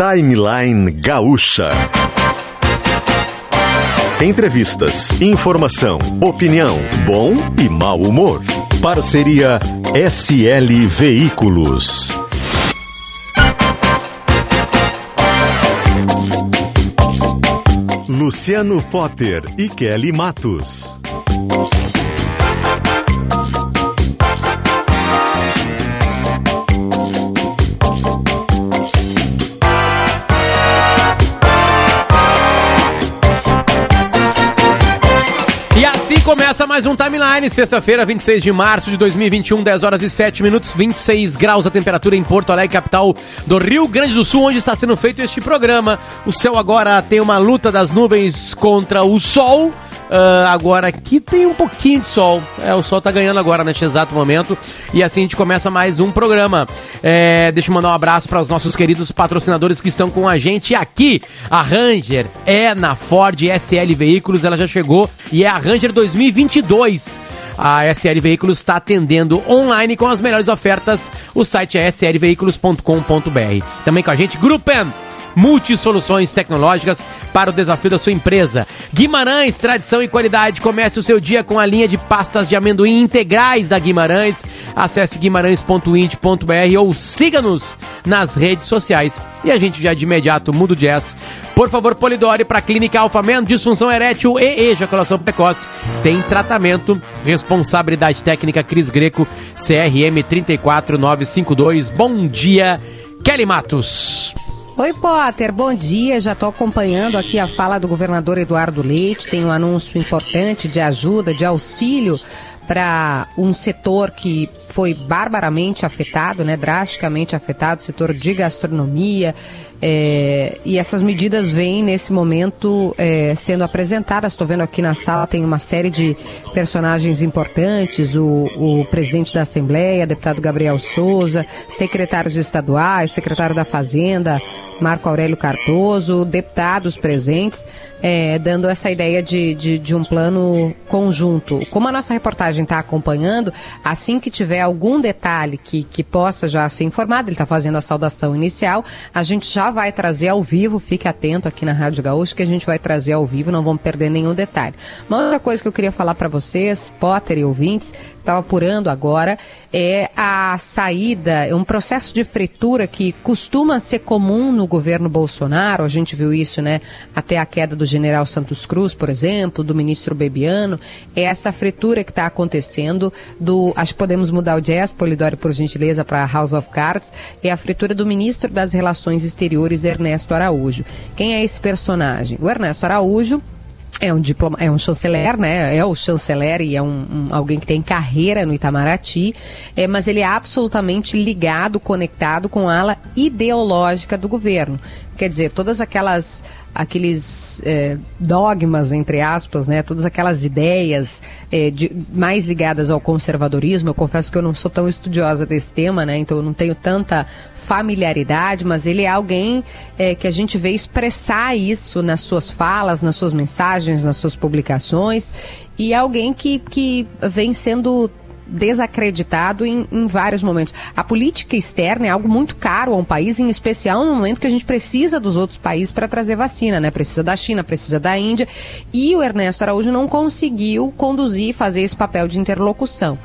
Timeline Gaúcha. Entrevistas, informação, opinião, bom e mau humor. Parceria SL Veículos. Luciano Potter e Kelly Matos. Começa mais um Timeline, sexta-feira, 26 de março de 2021, 10 horas e 7 minutos, 26 graus a temperatura em Porto Alegre, capital do Rio Grande do Sul, onde está sendo feito este programa. O céu agora tem uma luta das nuvens contra o sol. Uh, agora aqui tem um pouquinho de sol. É, o sol tá ganhando agora neste exato momento. E assim a gente começa mais um programa. É, deixa eu mandar um abraço para os nossos queridos patrocinadores que estão com a gente aqui. A Ranger é na Ford SL Veículos, ela já chegou e é a Ranger 2022. A SL Veículos está atendendo online com as melhores ofertas. O site é slveículos.com.br. Também com a gente, Gruppen multisoluções tecnológicas para o desafio da sua empresa. Guimarães, tradição e qualidade. Comece o seu dia com a linha de pastas de amendoim integrais da Guimarães. Acesse guimarães.int.br ou siga-nos nas redes sociais. E a gente já de imediato muda o jazz. Por favor, Polidori para Clínica Alfamen, disfunção erétil e ejaculação precoce. Tem tratamento. Responsabilidade técnica Cris Greco, CRM 34952. Bom dia, Kelly Matos. Oi, Potter, bom dia. Já estou acompanhando aqui a fala do governador Eduardo Leite. Tem um anúncio importante de ajuda, de auxílio para um setor que foi barbaramente afetado, né, drasticamente afetado, o setor de gastronomia. É, e essas medidas vêm nesse momento é, sendo apresentadas. Estou vendo aqui na sala tem uma série de personagens importantes: o, o presidente da Assembleia, deputado Gabriel Souza, secretários estaduais, secretário da Fazenda, Marco Aurélio Cardoso, deputados presentes, é, dando essa ideia de, de, de, um plano conjunto. Como a nossa reportagem está acompanhando, assim que tiver algum detalhe que, que possa já ser informado, ele está fazendo a saudação inicial, a gente já vai trazer ao vivo, fique atento aqui na Rádio Gaúcho que a gente vai trazer ao vivo, não vamos perder nenhum detalhe. Uma outra coisa que eu queria falar para vocês, Potter e ouvintes, estava apurando agora, é a saída, é um processo de fritura que costuma ser comum no governo Bolsonaro, a gente viu isso, né, até a queda do general Santos Cruz, por exemplo, do ministro Bebiano, é essa fritura que está acontecendo do, acho que podemos mudar o jazz, Polidori, por gentileza, para House of Cards, é a fritura do ministro das Relações Exteriores, Ernesto Araújo. Quem é esse personagem? O Ernesto Araújo é um diploma, é um chanceler, né? É o chanceler e é um, um, alguém que tem carreira no Itamaraty, é, mas ele é absolutamente ligado, conectado com a ala ideológica do governo. Quer dizer, todas aquelas aqueles é, dogmas entre aspas, né? Todas aquelas ideias é, de, mais ligadas ao conservadorismo. Eu confesso que eu não sou tão estudiosa desse tema, né? Então eu não tenho tanta familiaridade, mas ele é alguém é, que a gente vê expressar isso nas suas falas, nas suas mensagens, nas suas publicações, e é alguém que, que vem sendo desacreditado em, em, vários momentos. A política externa é algo muito caro a um país, em especial no momento que a gente precisa dos outros países para trazer vacina, né? Precisa da China, precisa da Índia. E o Ernesto Araújo não conseguiu conduzir, fazer esse papel de interlocução.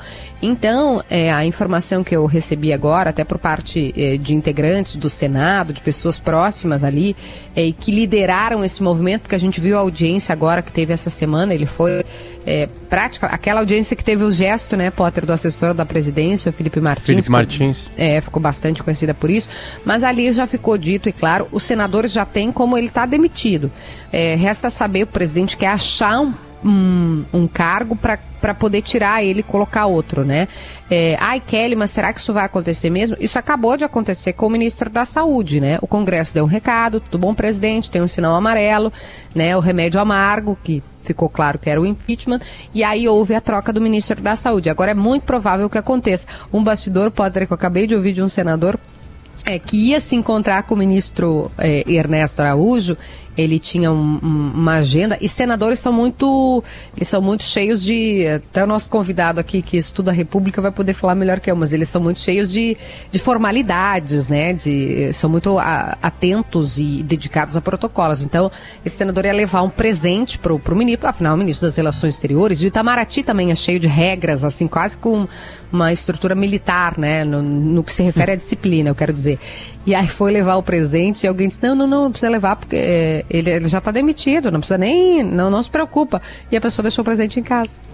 Então, é, a informação que eu recebi agora, até por parte é, de integrantes do Senado, de pessoas próximas ali, é, que lideraram esse movimento, porque a gente viu a audiência agora que teve essa semana, ele foi é, prática, aquela audiência que teve o gesto, né, Potter, do assessor da presidência, o Felipe Martins. Felipe Martins. É, ficou bastante conhecida por isso, mas ali já ficou dito, e claro, os senadores já têm como ele está demitido. É, resta saber, o presidente quer achar um um, um cargo para poder tirar ele e colocar outro, né? É, Ai, Kelly, mas será que isso vai acontecer mesmo? Isso acabou de acontecer com o ministro da Saúde, né? O Congresso deu um recado, tudo bom, presidente, tem um sinal amarelo, né? O remédio amargo, que ficou claro que era o impeachment, e aí houve a troca do ministro da Saúde. Agora é muito provável que aconteça. Um bastidor, pode ter que eu acabei de ouvir de um senador, é, que ia se encontrar com o ministro é, Ernesto Araújo ele tinha um, um, uma agenda. E senadores são muito eles são muito cheios de até o nosso convidado aqui que estuda a República vai poder falar melhor que eu mas eles são muito cheios de, de formalidades né? De são muito a, atentos e dedicados a protocolos. Então esse senador ia levar um presente pro, pro ministro afinal o ministro das relações exteriores. E o Itamaraty também é cheio de regras assim quase com uma estrutura militar né? No, no que se refere à disciplina eu quero dizer. E aí foi levar o presente e alguém disse não não não, não precisa levar porque é, ele, ele já está demitido, não precisa nem. Não, não se preocupa. E a pessoa deixou o presente em casa.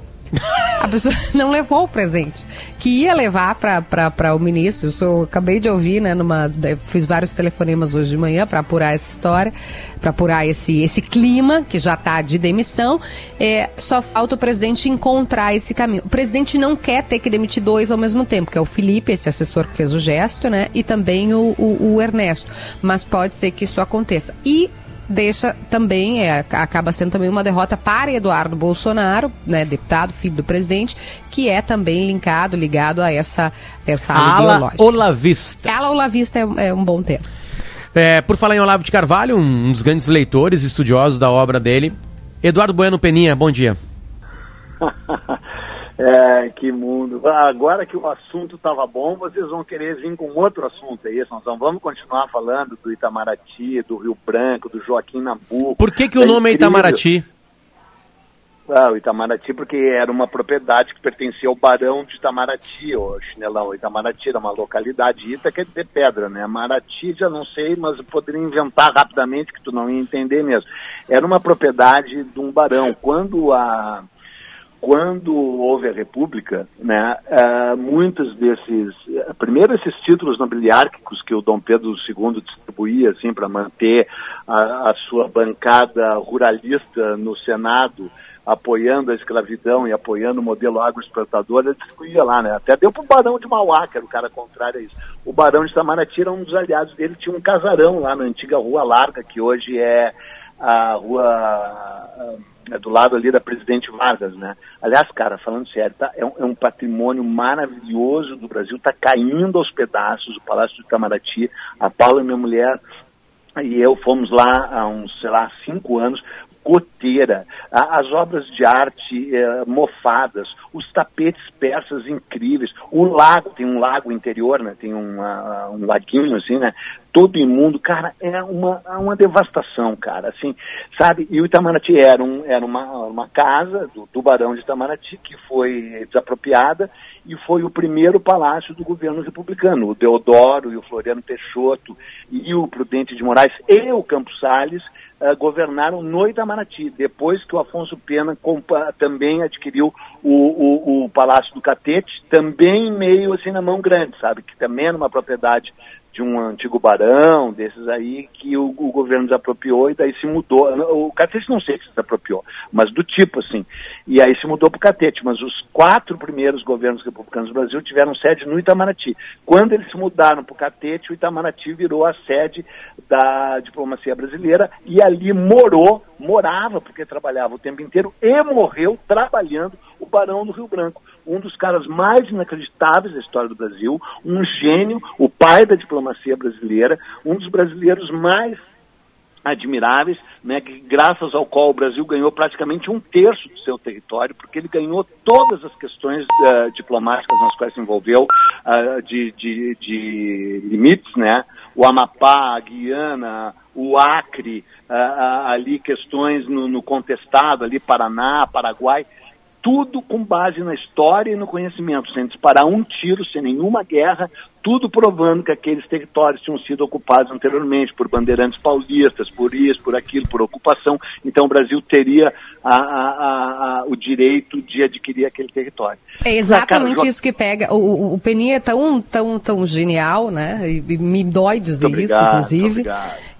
A pessoa não levou o presente. Que ia levar para o ministro, isso eu acabei de ouvir, né? Numa, fiz vários telefonemas hoje de manhã para apurar essa história, para apurar esse, esse clima que já está de demissão. É, só falta o presidente encontrar esse caminho. O presidente não quer ter que demitir dois ao mesmo tempo, que é o Felipe, esse assessor que fez o gesto, né? E também o, o, o Ernesto. Mas pode ser que isso aconteça. E deixa também, é, acaba sendo também uma derrota para Eduardo Bolsonaro, né, deputado, filho do presidente, que é também linkado, ligado a essa, essa ala ideológica. Olavista. Ala Olavista é, é um bom termo. É, por falar em Olavo de Carvalho, um dos grandes leitores, estudiosos da obra dele, Eduardo Bueno Peninha, bom dia. É, que mundo. Agora que o assunto estava bom, vocês vão querer vir com outro assunto, é isso? Nós vamos continuar falando do Itamaraty, do Rio Branco, do Joaquim Nabuco. Por que, que o é nome incrível. é Itamaraty? Ah, o Itamaraty porque era uma propriedade que pertencia ao Barão de Itamaraty, o chinelão. O Itamaraty era uma localidade, Ita quer dizer pedra, né? Maraty já não sei, mas eu poderia inventar rapidamente que tu não ia entender mesmo. Era uma propriedade de um barão. Quando a quando houve a República, né, uh, muitos desses, primeiro esses títulos nobiliárquicos que o Dom Pedro II distribuía assim para manter a, a, sua bancada ruralista no Senado, apoiando a escravidão e apoiando o modelo agroexportador, ele distribuía lá, né? Até deu para o Barão de Mauá, que era o cara contrário a isso. O Barão de Itamaraty era um dos aliados dele, tinha um casarão lá na antiga Rua Larga, que hoje é a Rua é do lado ali da Presidente Vargas, né? Aliás, cara, falando sério, tá, é, um, é um patrimônio maravilhoso do Brasil, tá caindo aos pedaços o Palácio do Itamaraty. A Paula, minha mulher, e eu fomos lá há uns, sei lá, cinco anos, goteira, as obras de arte eh, mofadas, os tapetes persas incríveis, o lago, tem um lago interior, né, tem uma, um laguinho assim, né, todo imundo, cara, é uma, é uma devastação, cara, assim, sabe, e o Itamaraty era, um, era uma, uma casa do, do Barão de Itamaraty que foi desapropriada e foi o primeiro palácio do governo republicano, o Deodoro e o Floriano Peixoto e o Prudente de Moraes e o Campos Salles uh, governaram no Itamaraty, depois que o Afonso Pena também adquiriu o, o, o, Palácio do Catete, também meio assim na mão grande, sabe? Que também era uma propriedade de um antigo barão, desses aí, que o, o, governo desapropriou e daí se mudou. O Catete não sei se desapropriou, mas do tipo assim. E aí se mudou para o Catete, mas os quatro primeiros governos republicanos do Brasil tiveram sede no Itamaraty. Quando eles se mudaram para o Catete, o Itamaraty virou a sede da diplomacia brasileira e ali morou, morava, porque trabalhava o tempo inteiro, e morreu trabalhando o Barão do Rio Branco um dos caras mais inacreditáveis da história do Brasil, um gênio, o pai da diplomacia brasileira, um dos brasileiros mais admiráveis, né, que graças ao qual o Brasil ganhou praticamente um terço do seu território, porque ele ganhou todas as questões uh, diplomáticas nas quais se envolveu, uh, de, de, de, limites, né, o Amapá, a Guiana, o Acre, uh, ali questões no, no contestado, ali Paraná, Paraguai, tudo com base na história e no conhecimento, sem disparar um tiro, sem nenhuma guerra, tudo provando que aqueles territórios tinham sido ocupados anteriormente por bandeirantes paulistas, por isso, por aquilo, por ocupação. Então o Brasil teria a, a, a, o direito de adquirir aquele território. É exatamente cara, isso que pega. O, o Peninha é tão, tão, tão genial, né? E me dói dizer obrigado, isso, inclusive.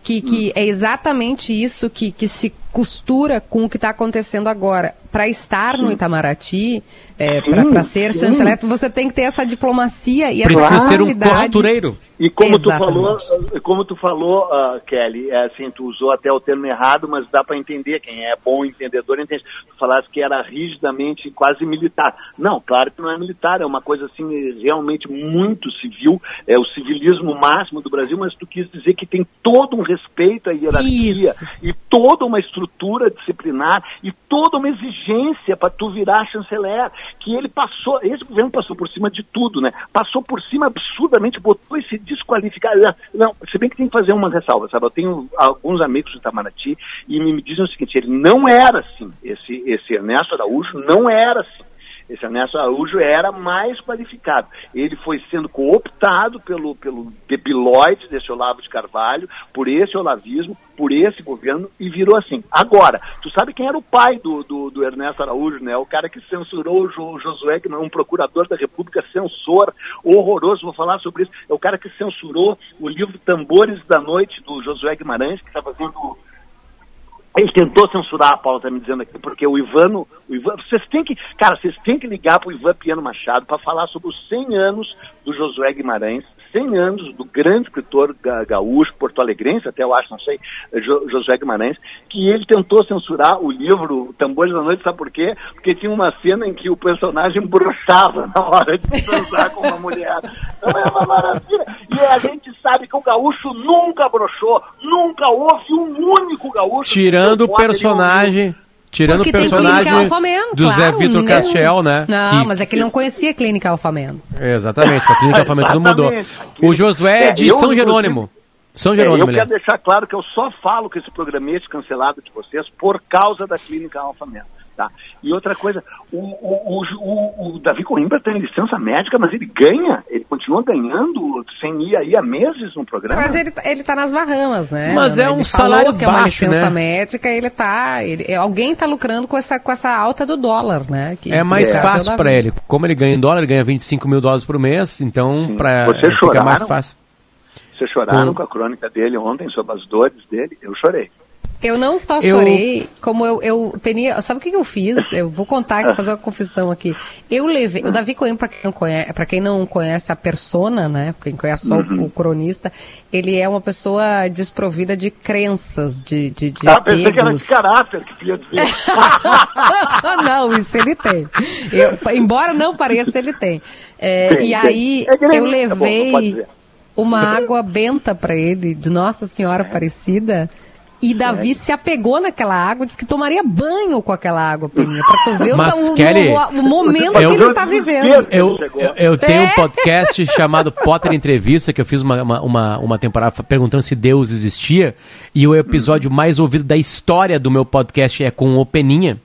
Que, que hum. é exatamente isso que, que se costura com o que está acontecendo agora. Para estar no Itamaraty, é, para ser chanceler, você tem que ter essa diplomacia e Precisa essa ser um costureiro. E como Exatamente. tu falou, como tu falou, uh, Kelly, é assim, tu usou até o termo errado, mas dá para entender, quem é bom entendedor entende. Tu falaste que era rigidamente quase militar. Não, claro que não é militar, é uma coisa assim realmente muito civil, é o civilismo máximo do Brasil, mas tu quis dizer que tem todo um respeito à hierarquia Isso. e toda uma estrutura disciplinar e toda uma exigência para tu virar chanceler, que ele passou, esse governo passou por cima de tudo, né? Passou por cima absurdamente, botou esse desqualificar. Não, se bem que tem que fazer uma ressalva, sabe? Eu tenho alguns amigos do Itamaraty e me, me dizem o seguinte, ele não era assim, esse, esse Ernesto Araújo não era assim. Esse Ernesto Araújo era mais qualificado. Ele foi sendo cooptado pelo, pelo debilóide desse Olavo de Carvalho, por esse olavismo, por esse governo, e virou assim. Agora, tu sabe quem era o pai do, do, do Ernesto Araújo, né? O cara que censurou o Jo- Josué, que é um procurador da República, censor horroroso, vou falar sobre isso. É o cara que censurou o livro Tambores da Noite, do Josué Guimarães, que está fazendo ele tentou censurar a Paula, tá me dizendo aqui, porque o Ivano, o Ivan, vocês têm que, cara, vocês têm que ligar pro Ivan Piano Machado para falar sobre os 100 anos do Josué Guimarães, 100 anos do grande escritor ga- gaúcho, porto-alegrense, até eu acho, não sei, Jo- Josué Guimarães, que ele tentou censurar o livro Tambores da Noite, sabe por quê? Porque tinha uma cena em que o personagem brochava na hora de transar com uma mulher. Então é uma maravilha. E a gente sabe que o gaúcho nunca brochou, nunca houve um único gaúcho. Tirando o personagem. Tirando Porque o tem personagem Alfameno, do Zé claro, Vitor ninguém- Castiel, né? Não, Que- mas é que ele não conhecia a clínica Alfameno. Exatamente, a clínica Alfamento tudo mudou. O Josué é É, de eu, São Jerônimo. São É, Jerônimo, eu ele é. quero deixar claro que eu só falo que esse programete cancelado de vocês por causa da clínica Alfamento. Tá? E outra coisa, o, o, o, o, o Davi Coimbra tem licença médica, mas ele ganha, ele continua ganhando sem ir aí há meses no programa. Mas ele, ele tá nas Bahamas, né? Mas é Ele um falou salário que é uma baixo, licença né? médica, ele tá. Ele, alguém tá lucrando com essa, com essa alta do dólar, né? Que- É mais o fácil pra ele. Como ele ganha em dólar, ele ganha 25 mil dólares por mês, então pra, Vocês fica mais fácil. Vocês choraram Com- com a crônica dele ontem sobre as dores dele? Eu chorei. Eu não só Eu- chorei, como eu, eu Peninha, sabe o que, que eu fiz? Eu vou contar aqui, fazer uma confissão aqui. Eu levei, o Davi Coimbra, para quem não conhece, para quem não conhece a persona, né? Quem conhece só o- o, cronista, ele é uma pessoa desprovida de crenças, de, de, de Ah, pensei que era de apegos. caráter que tu ia dizer. não, isso ele tem. Eu- embora não pareça, ele tem. É, Tem, e tem. aí É eu tá bom, levei dizer. uma água benta para ele, de Nossa Senhora Aparecida. E Davi se apegou naquela água, disse que tomaria banho com aquela água, Peninha, pra tu ver o- Mas, o, Kelly, o- o momento eu- que ele está vivendo. Eu, eu, eu tenho É. um podcast chamado Potter Entrevista, que eu fiz uma, uma, uma, uma temporada perguntando se Deus existia, e o episódio mais ouvido da história do meu podcast é com o Peninha.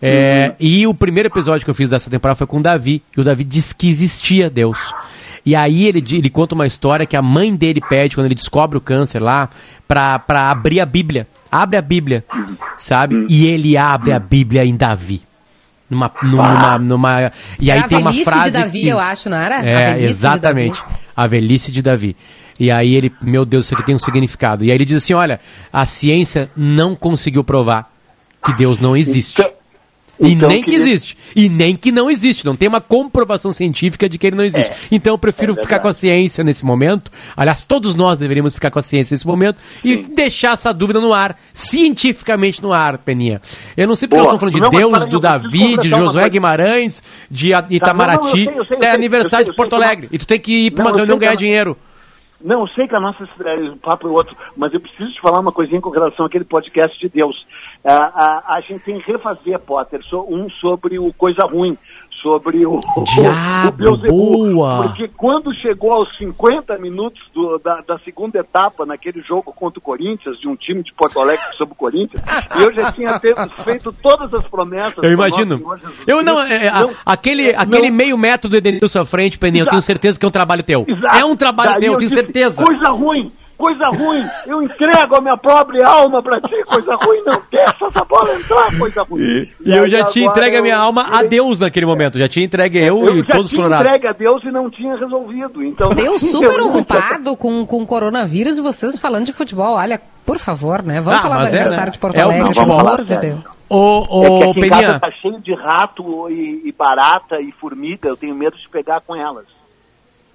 É, E o primeiro episódio que eu fiz dessa temporada foi com o Davi, e o Davi disse que existia Deus. E aí ele, ele conta uma história que a mãe dele pede, quando ele descobre o câncer lá, pra, pra abrir a Bíblia. Abre a Bíblia, sabe? E ele abre a Bíblia em Davi. Numa, numa, numa, e aí É a tem uma velhice frase de Davi, que- eu acho, não era? A É, velhice de exatamente. Davi. A velhice de Davi. E aí ele, meu Deus, isso aqui tem um significado. E aí ele diz assim: olha, a ciência não conseguiu provar que Deus não existe. Então- e então nem que queria- existe. E nem que não existe. Não tem uma comprovação científica de que ele não existe. É, então eu prefiro é ficar com a ciência nesse momento. Aliás, todos nós deveríamos ficar com a ciência nesse momento e deixar essa dúvida no ar, cientificamente no ar, Peninha. Eu não sei porque Boa. nós estamos falando de Não, Deus, do Davi, de Josué. Guimarães, de Itamaraty. Tá, não, não, eu sei, eu sei, Isso é aniversário sei, de Porto que Alegre. E tu tem que ir Não, uma eu reunião que ganhar dinheiro. Não, eu sei que a nossa um papo é outro, mas eu preciso te falar uma coisinha com relação àquele podcast de Deus. Ah, a, a gente tem que refazer, Potter, so- um sobre o Coisa Ruim, sobre o, Diabo, o boa. Porque quando chegou aos 50 minutos do- da, da segunda etapa, naquele jogo contra o Corinthians, de um time de Porto Alegre sobre o Corinthians, eu já tinha fe- feito todas as promessas. Eu imagino. Eu não, é, a- Não, aquele, não, aquele meio metro do Edenilson à frente, Peninha, eu tenho certeza que é um trabalho teu. Exato. É um trabalho Daí teu, eu tenho disse, certeza. Coisa ruim, coisa ruim. Eu entrego a minha pobre alma pra ti, coisa ruim. Não deixa essa bola entrar, coisa ruim. E, e eu já tinha entregue a minha eu- alma a Deus naquele momento. Já tinha entregue eu, Eu e já todos os tinha colorados. entregue a Deus e não tinha resolvido. Então, Deus super eu- ocupado com, com coronavírus e vocês falando de futebol. Olha, por favor, né? Vamos Ah, falar do mas é, aniversário né? de Porto É o Alegre, pelo futebol. amor de Sério. Deus. Ô, É que ô, aqui em casa Peninha, tá cheio de rato e, e barata e formiga. Eu tenho medo de pegar com elas.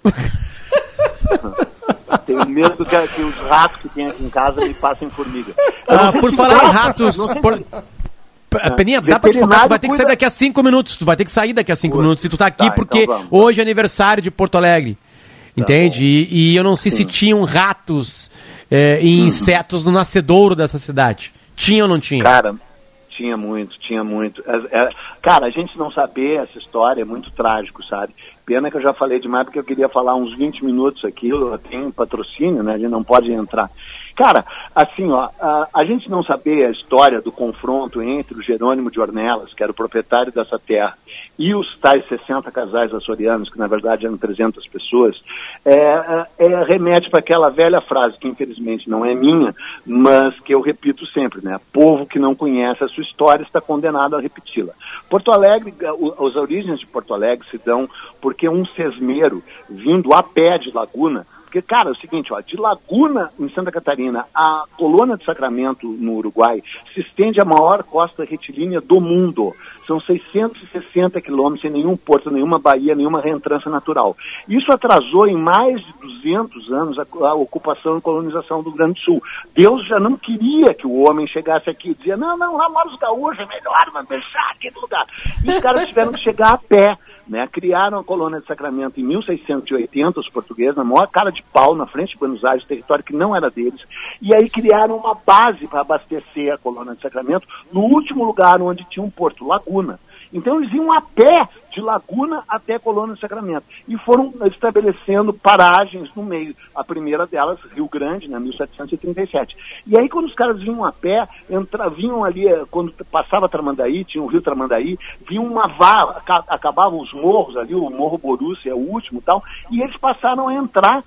Tenho medo que, que, os ratos que tem aqui em casa me passem formiga. Ah, por falar em ratos. Por... Peninha, dá pra te focar, tu vai ter que sair daqui a cinco minutos. Tu vai ter que sair daqui a cinco minutos se tu tá aqui, tá, porque então hoje é aniversário de Porto Alegre. Tá entende? E, e, eu não sei Sim. se tinham ratos é, e uhum. insetos no nascedouro dessa cidade. Tinha ou não tinha? Cara, tinha muito, tinha muito. É, é, cara, a gente não saber essa história é muito trágico, sabe? Pena que eu já falei demais porque eu queria falar uns 20 minutos aqui, eu tenho patrocínio, né? A gente não pode entrar. Cara, assim, ó, a, a, gente não saber a história do confronto entre o Jerônimo de Ornelas, que era o proprietário dessa terra, e os tais 60 casais açorianos, que na verdade eram 300 pessoas, é, é, é remete para aquela velha frase, que infelizmente não é minha, mas que eu repito sempre, né? Povo que não conhece a sua história está condenado a repeti-la. Porto Alegre, as origens de Porto Alegre se dão porque um sesmeiro vindo a pé de Laguna porque, cara, é o seguinte, ó, de Laguna, em Santa Catarina, a colônia de Sacramento, no Uruguai, se estende a maior costa retilínea do mundo. São 660 quilômetros sem nenhum porto, nenhuma baía, nenhuma reentrância natural. Isso atrasou em mais de 200 anos a, a ocupação e colonização do Grande Sul. Deus já não queria que o homem chegasse aqui e dizia, não, não, lá mora os gaúchos, é melhor, mas deixar aquele lugar. E os caras tiveram que chegar a pé. Né, criaram a colônia de Sacramento em 1680, os portugueses, na maior cara de pau, na frente de Buenos Aires, território que não era deles, e aí criaram uma base para abastecer a colônia de Sacramento no último lugar onde tinha um porto, Laguna. Então eles iam a pé de Laguna até Colônia do Sacramento. E foram estabelecendo paragens no meio. A primeira delas, Rio Grande, né, 1737. E aí, quando os caras vinham a pé, entra, vinham ali, eh, quando passava Tramandaí, tinha o Rio Tramandaí, vinha uma vala, acabavam os morros ali, o Morro Borussia é o último tal, e eles passaram a entrar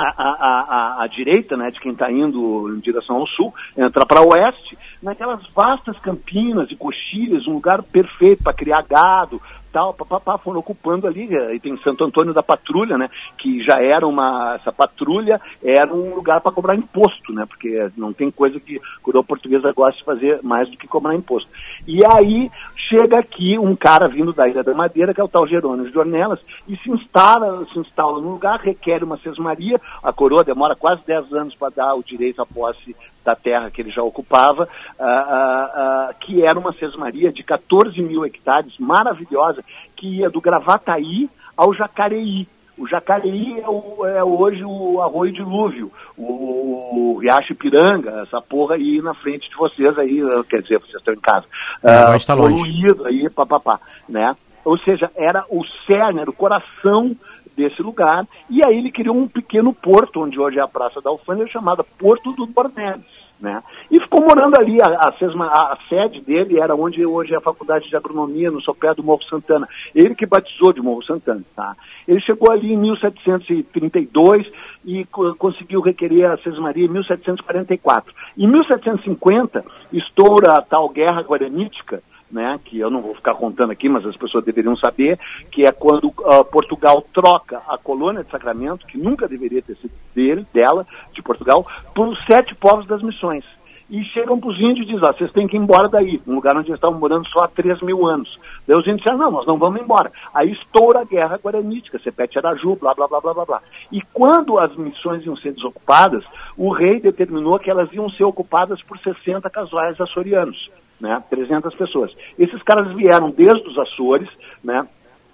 a, a, a, direita, né, de quem está indo em direção ao sul, entrar para oeste, naquelas vastas campinas e coxilhas, um lugar perfeito para criar gado, tal, papapá, foram ocupando ali, eh, e tem Santo Antônio da Patrulha, né, que já era uma, essa patrulha era um lugar para cobrar imposto, né, porque não tem coisa que coroa portuguesa gosta de fazer mais do que cobrar imposto. E aí chega aqui um cara vindo da Ilha da Madeira, que é o tal Jerônimo de Ornelas, e se instala, se instala no lugar, requer uma sesmaria, a coroa demora quase 10 anos para dar o direito à posse da terra que ele já ocupava, uh, uh, uh, que era uma sesmaria de 14 mil hectares, maravilhosa, que ia do Gravataí ao Jacareí. O Jacareí é, o, é hoje o Arroio Dilúvio, o, o Riacho Piranga, essa porra aí na frente de vocês aí, quer dizer, vocês estão em casa. Uh, está poluído aí, papapá, né? Ou seja, era o cerne, era o coração desse lugar, e aí ele criou um pequeno porto, onde hoje é a Praça da Alfândega, chamada Porto do Bornelis. Né? E ficou morando ali, a, a, a, sede dele era onde hoje é a Faculdade de Agronomia, no sopé do Morro Santana. Ele que batizou de Morro Santana. Tá? Ele chegou ali em 1732 e co conseguiu requerer a sesmaria em 1744. Em 1750, estoura a tal Guerra Guaranítica, né, que eu não vou ficar contando aqui, mas as pessoas deveriam saber, que é quando uh, Portugal troca a colônia de Sacramento, que nunca deveria ter sido dele, dela, de Portugal, por os sete povos das missões. E chegam para os índios e dizem, ó, vocês têm que ir embora daí, um lugar onde eles estavam morando só há 3 mil anos. Daí os índios disseram, não, nós não vamos embora. Aí estoura a guerra guaranítica, Sepete Araju, blá, blá, blá, blá, blá, blá. E quando as missões iam ser desocupadas, o rei determinou que elas iam ser ocupadas por 60 casais açorianos né? 300 pessoas. Esses caras vieram desde os Açores, né?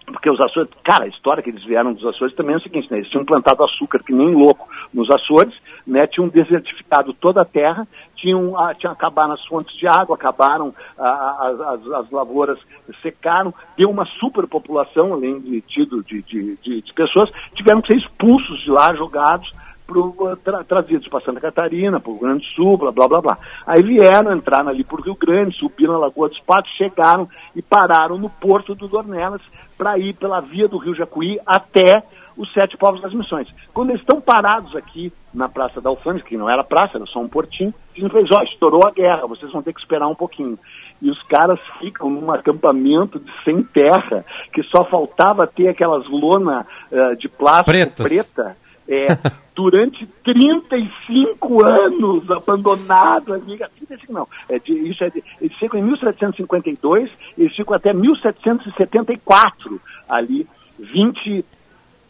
Porque os Açores, cara, a história que eles vieram dos Açores também é o seguinte, né? Eles tinham plantado açúcar que nem louco nos Açores, né? Tinham desertificado toda a terra, tinham, ah, tinham acabaram as fontes de água, acabaram ah, as, as, as, lavouras secaram, deu uma superpopulação, além de tido de, de, de, de pessoas, tiveram que ser expulsos de lá, jogados, pro, tra, trazidos para Santa Catarina, para o Rio Grande do Sul, blá, blá, blá, blá. Aí vieram, entraram ali para o Rio Grande, subiram na Lagoa dos Patos, chegaram e pararam no Porto do Dornelas para ir pela via do Rio Jacuí até os Sete Povos das Missões. Quando eles estão parados aqui na Praça da Alfândega, que não era praça, era só um portinho, dizem para eles, ó, estourou a guerra, vocês vão ter que esperar um pouquinho. E os caras ficam num acampamento de sem terra, que só faltava ter aquelas lona uh, de plástico Pretas. preta, é, durante 35 anos abandonado ali. 35 não, é de, isso é de, eles ficam em 1752, eles ficam até 1774 ali, 20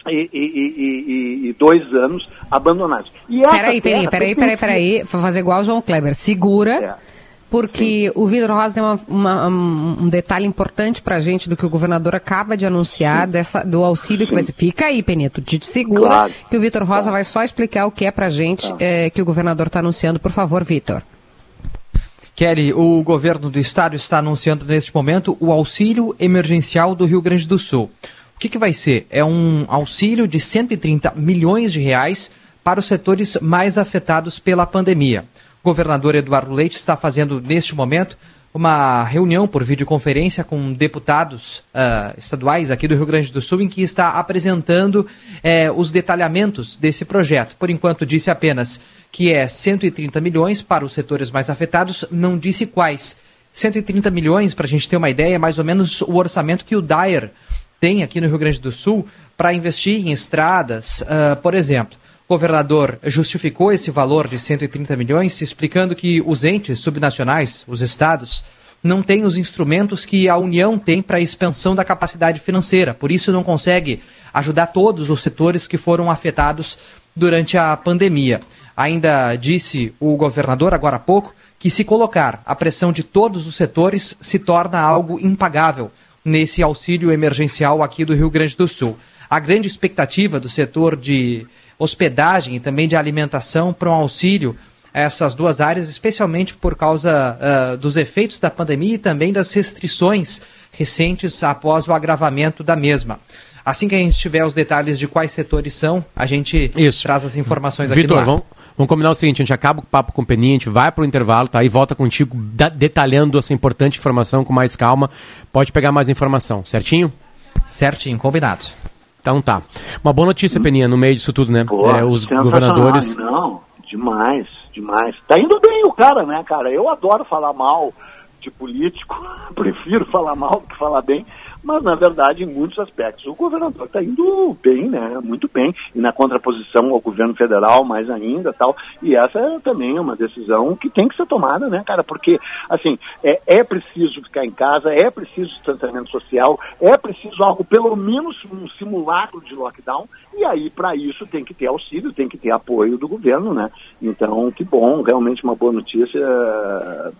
e, e, e, dois anos abandonados. E peraí, peraí, peraí, peraí, peraí, vou fazer igual o João Kleber. Segura, é. Porque Sim. o Vitor Rosa tem uma, uma, um detalhe importante para a gente do que o governador acaba de anunciar, dessa, do auxílio que vai ser. Fica aí, Peneto, te segura, claro. que o Vitor Rosa claro. vai só explicar o que é para a gente tá. é, que o governador está anunciando. Por favor, Vitor. Kelly, o governo do estado está anunciando neste momento o auxílio emergencial do Rio Grande do Sul que, que vai ser? É um auxílio de 130 milhões de reais para os setores mais afetados pela pandemia. Governador Eduardo Leite está fazendo, neste momento, uma reunião por videoconferência com deputados uh, estaduais aqui do Rio Grande do Sul, em que está apresentando uh, os detalhamentos desse projeto. Por enquanto, disse apenas que é 130 milhões para os setores mais afetados, não disse quais. 130 milhões, para a gente ter uma ideia, é mais ou menos o orçamento que o Dyer tem aqui no Rio Grande do Sul para investir em estradas, uh, por exemplo. Governador justificou esse valor de 130 milhões, explicando que os entes subnacionais, os estados, não têm os instrumentos que a União tem para a expansão da capacidade financeira. Por isso, não consegue ajudar todos os setores que foram afetados durante a pandemia. Ainda disse o governador, agora há pouco, que se colocar a pressão de todos os setores se torna algo impagável nesse auxílio emergencial aqui do Rio Grande do Sul. A grande expectativa do setor de hospedagem e também de alimentação para um auxílio a essas duas áreas, especialmente por causa uh, dos efeitos da pandemia e também das restrições recentes após o agravamento da mesma. Assim que a gente tiver os detalhes de quais setores são, a gente Isso. traz as informações aqui Vitor, vamos, vamos combinar o seguinte, a gente acaba o papo com o Peninha, a gente vai para o intervalo, tá? E volta contigo da, detalhando essa importante informação com mais calma. Pode pegar mais informação, certinho? Certinho, combinado. Então tá. Uma boa notícia, hum. Peninha, no meio disso tudo, né? Pô, é, os governadores... Não, demais, demais. Tá indo bem o cara, né, cara? Eu adoro falar mal de político, prefiro falar mal do que falar bem, mas na verdade, em muitos aspectos, o governador está indo bem, né? Muito bem, e na contraposição ao governo federal, mais ainda tal. E essa é também uma decisão que tem que ser tomada, né, cara? Porque, assim, é, é preciso ficar em casa, é preciso distanciamento social, é preciso algo, pelo menos um simulacro de lockdown, e aí, para isso, tem que ter auxílio, tem que ter apoio do governo, né? Então, que bom, realmente uma boa notícia,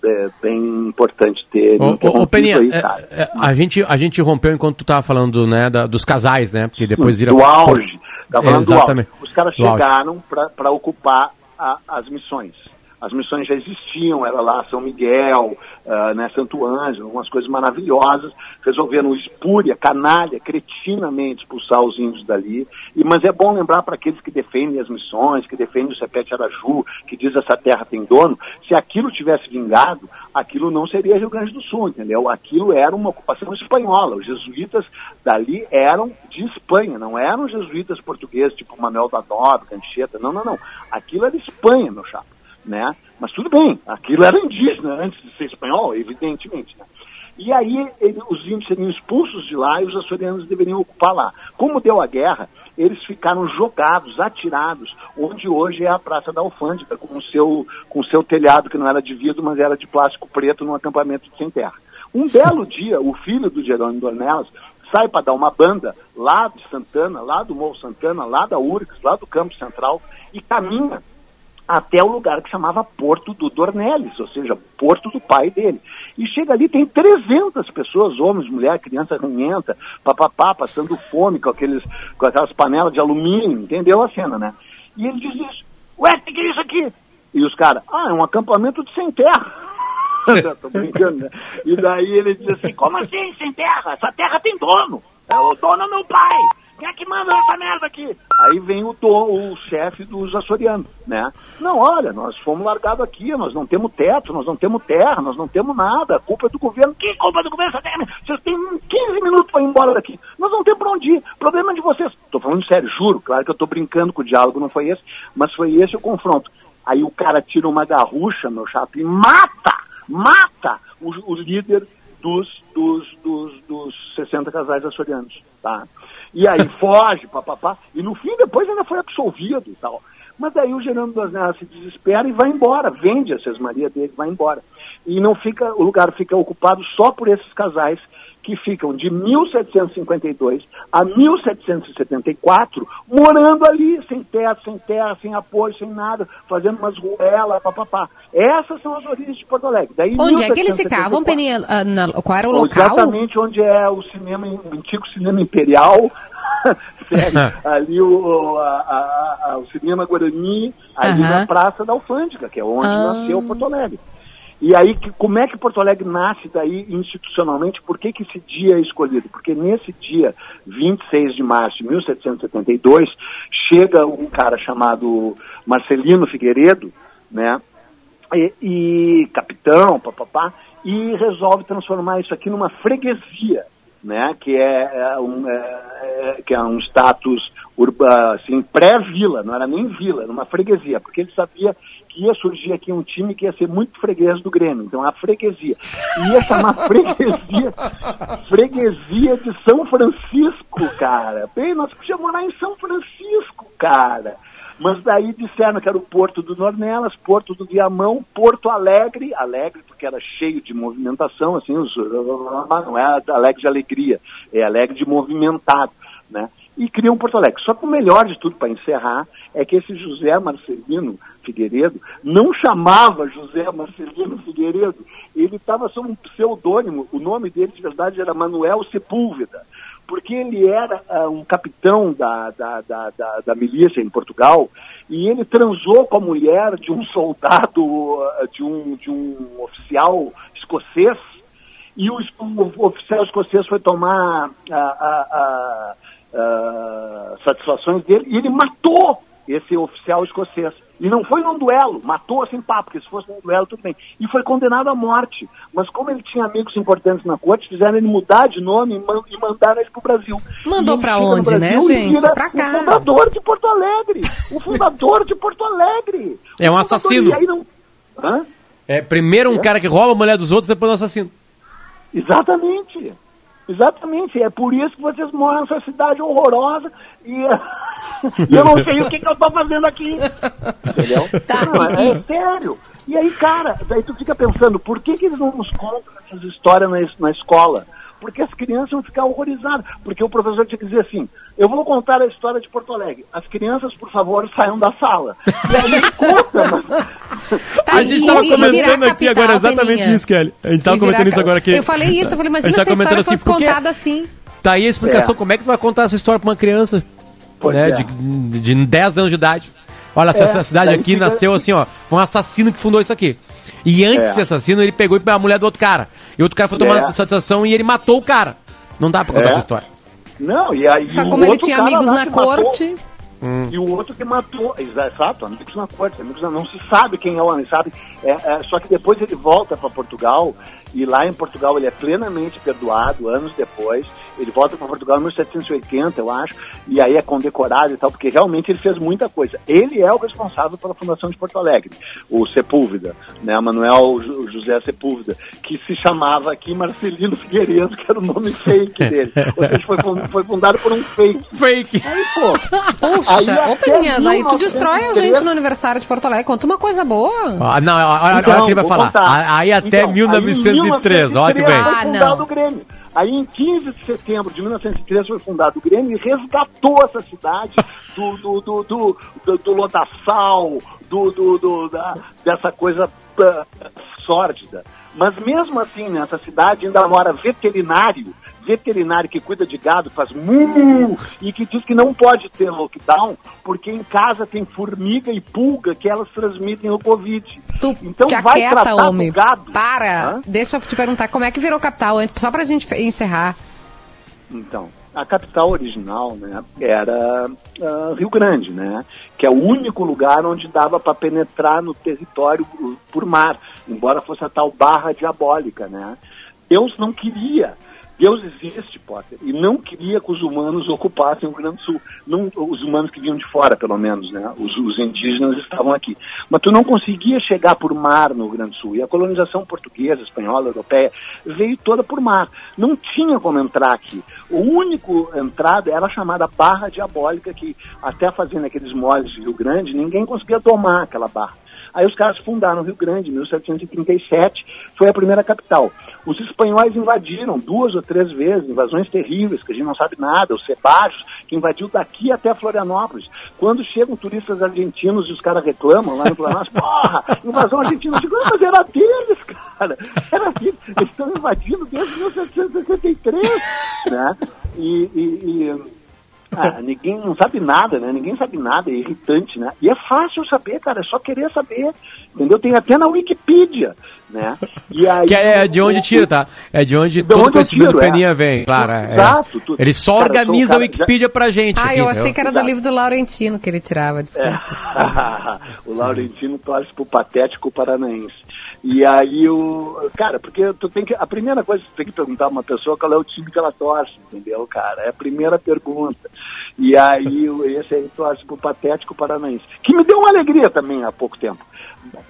é bem importante ter. Ô, ô, Peninha, aí, é, é, a, gente, a gente rompeu enquanto tu estava falando né, da, dos casais, né? Porque depois vira. Do auge. Tava falando Exatamente. do auge. Os caras chegaram para ocupar a, as missões. As missões já existiam, era lá São Miguel, uh, né, Santo Ângelo, umas coisas maravilhosas. Resolveram espúria, canalha, cretinamente expulsar os índios dali. E, mas é bom lembrar para aqueles que defendem as missões, que defendem o Sepete Araju, que diz essa terra tem dono, se aquilo tivesse vingado, aquilo não seria Rio Grande do Sul, entendeu? Aquilo era uma ocupação espanhola. Os jesuítas dali eram de Espanha, não eram jesuítas portugueses, tipo Manuel da Nobre, Cancheta, não, não, não. Aquilo era Espanha, meu chapa né? Mas tudo bem, aquilo era indígena antes de ser espanhol, evidentemente, né? E aí ele, os índios seriam expulsos de lá e os açorianos deveriam ocupar lá. Como deu a guerra, eles ficaram jogados, atirados, onde hoje é a Praça da Alfândega, com o seu, com seu telhado, que não era de vidro, mas era de plástico preto, num acampamento sem terra. Um belo dia, o filho do Jerônimo Dornelas sai para dar uma banda lá de Santana, lá do Morro Santana, lá da Urcs, lá do Campo Central, e caminha até o lugar que chamava Porto do Dornelles, ou seja, Porto do pai dele. E chega ali, tem 300 pessoas, homens, mulher, criança ranhenta, papapá, passando fome com, aqueles, com aquelas panelas de alumínio, entendeu a cena, né? E ele diz isso, ué, o que é isso aqui? E os caras, ah, é um acampamento de sem terra. Tô brincando, né? E daí ele diz assim, como assim sem terra? Essa terra tem dono. É o dono é meu pai. Quem é que manda essa merda aqui? Aí vem o, o chefe dos açorianos, né? Não, olha, nós fomos largados aqui, nós não temos teto, nós não temos terra, nós não temos nada, culpa é do governo. Que culpa do governo? Vocês têm 15 minutos para ir embora daqui. Nós não temos para onde ir. Problema é de vocês. Estou falando sério, juro, claro que eu estou brincando com o diálogo, não foi esse, mas foi esse o confronto. Aí o cara tira uma garrucha, meu chato, e mata, mata o, o líder dos, dos, dos, dos 60 casais açorianos, tá? E aí foge, papapá. E no fim, depois ainda foi absolvido e tal. Mas aí o Gerando das Neves se desespera e vai embora, vende a Maria dele, vai embora. E não fica, o lugar fica ocupado só por esses casais que ficam de 1752 a 1774 morando ali, sem teto, sem terra, sem apoio, sem nada, fazendo umas ruelas, papapá. Essas são as origens de Porto Alegre. Daí, onde é que eles ficavam, Peninha? Uh, qual era o local? Exatamente onde é o cinema, o antigo cinema imperial, ali o, a, a, a, o cinema Guarani, ali uhum. na Praça da Alfândega, que é onde uhum. nasceu Porto Alegre. E aí, que, como é que Porto Alegre nasce daí institucionalmente? Por que, que esse dia é escolhido? Porque nesse dia, 26 de março de 1772, chega um cara chamado Marcelino Figueiredo, né? E, e capitão, papapá, e resolve transformar isso aqui numa freguesia, né? Que é, é um, é, é, que é um status urbano, assim, pré-vila, não era nem vila, era uma freguesia, porque ele sabia que ia surgir aqui um time que ia ser muito freguês do Grêmio. Então, a freguesia. Ia chamar freguesia, freguesia de São Francisco, cara. Bem, nós podíamos morar em São Francisco, cara. Mas daí disseram que era o Porto do Nornelas, Porto do Viamão, Porto Alegre, Alegre porque era cheio de movimentação, assim, os, não é alegre de alegria, é alegre de movimentado, né? E criam Porto Alegre. Só que o melhor de tudo, para encerrar, é que esse José Marcelino Figueiredo não chamava José Marcelino Figueiredo, ele estava sob um pseudônimo, o nome dele de verdade era Manuel Sepúlveda, porque ele era uh, um capitão da, da, da, da, da milícia em Portugal e ele transou com a mulher de um soldado, uh, de, um, de um oficial escocês, e o, o oficial escocês foi tomar uh, satisfações dele e ele matou esse oficial escocês. E não foi num duelo, matou assim, pá, porque se fosse num duelo, tudo bem. E foi condenado à morte. Mas como ele tinha amigos importantes na corte, fizeram ele mudar de nome e mandaram ele pro Brasil. Mandou para onde, né, gente? Pra cá. O fundador de Porto Alegre. O fundador de Porto Alegre. É um assassino. Não... É primeiro um é? cara que rouba a mulher dos outros, depois um assassino. Exatamente. Exatamente, é por isso que vocês moram nessa cidade horrorosa e, e eu não sei o que, que eu estou fazendo aqui. Entendeu? Tá. Não, é, é, sério. E aí, cara, daí tu fica pensando, por que, que eles não nos contam essas histórias na, na escola? Porque as crianças vão ficar horrorizadas. Porque o professor tinha que dizer assim: eu vou contar a história de Porto Alegre. As crianças, por favor, saiam da sala. E aí conta, mas... tá, a gente estava comentando aqui capital, agora exatamente isso, Kelly. A gente estava comentando isso agora aqui. Eu falei isso, eu falei, imagina se a história assim, fosse porque... contada assim. Tá aí a explicação, é. como é que tu vai contar essa história para uma criança né, é. de, de 10 anos de idade? Olha, é, essa cidade aqui fica... nasceu assim, ó, foi um assassino que fundou isso aqui. E antes é. de ser assassino, ele pegou a mulher do outro cara. E outro cara foi tomar é. satisfação e ele matou o cara. Não dá pra contar é. essa história. Não, e aí. Só como ele tinha amigos na corte. Hum. E o outro que matou, exato, amigos na corte, amigos na, não se sabe quem é o homem, sabe? É, é, só que depois ele volta para Portugal e lá em Portugal ele é plenamente perdoado, anos depois. Ele volta para Portugal em 1780, eu acho, e aí é condecorado e tal, porque realmente ele fez muita coisa. Ele é o responsável pela fundação de Porto Alegre, o Sepúlveda, né, Manuel José Sepúlveda, que se chamava aqui Marcelino Figueiredo, que era o nome fake dele. Ou seja, foi, foi fundado por um fake. Fake. Aí, pô. Puxa, ô Peninha, aí tu destrói a gente no aniversário de Porto Alegre. Conta uma coisa boa. Ah, não, olha, então, o que ele vai falar. Contar. Aí até então, 1903, olha que bem. Ah, não. Grêmio. Aí, em 15 de setembro de 1903, foi fundado o Grêmio e resgatou essa cidade do, do, do, do, do, do lodaçal, do, do, do, da, dessa coisa uh, sórdida. Mas mesmo assim, nessa cidade ainda mora veterinário veterinário que cuida de gado faz mu e que diz que não pode ter lockdown porque em casa tem formiga e pulga que elas transmitem o Covid. Tu então vai quieta, tratar homem. do gado. Para! Hã? Deixa eu te perguntar, como é que virou capital? Só pra gente encerrar. Então, a capital original né, era uh, Rio Grande, né, que é o único lugar onde dava para penetrar no território por mar, embora fosse a tal barra diabólica. Né. Deus não queria Deus existe, Potter, e não queria que os humanos ocupassem o Grande Sul. Não, os humanos que vinham de fora, pelo menos, né? Os, os, indígenas estavam aqui. Mas tu não conseguia chegar por mar no Grande Sul. E a colonização portuguesa, espanhola, europeia, veio toda por mar. Não tinha como entrar aqui. O único entrada era a chamada Barra Diabólica, que até fazendo aqueles moles de Rio Grande, ninguém conseguia tomar aquela barra. Aí os caras fundaram Rio Grande, em 1737, foi a primeira capital. Os espanhóis invadiram duas ou três vezes, invasões terríveis, que a gente não sabe nada, os Sebajos, que invadiu daqui até Florianópolis. Quando chegam turistas argentinos e os caras reclamam lá no Planalto, porra, invasão argentina, eu digo, "Ah, mas era deles, cara, era deles, eles estão invadindo desde 1763, né? E, e, e ah, ninguém não sabe nada, né? Ninguém sabe nada, é irritante, né? E é fácil saber, cara, é só querer saber, entendeu? Tem até na Wikipedia, né? E aí, Que é de onde tira, tá? É de onde De todo onde conhecimento tiro, do é. Peninha vem, claro. é. Exato, tu- Ele só cara, um organiza cara- a Wikipedia pra gente. Ah, aqui, eu entendeu? achei que era do livro do Laurentino que ele tirava, desculpa. É. o Laurentino torce pro Patético Paranaense. E aí o. Cara, porque tu tem que. A primeira coisa que tu tem que perguntar a uma pessoa qual é o time que ela torce, entendeu, cara? É a primeira pergunta. E aí esse aí torce pro Patético Paranaense. Que me deu uma alegria também há pouco tempo.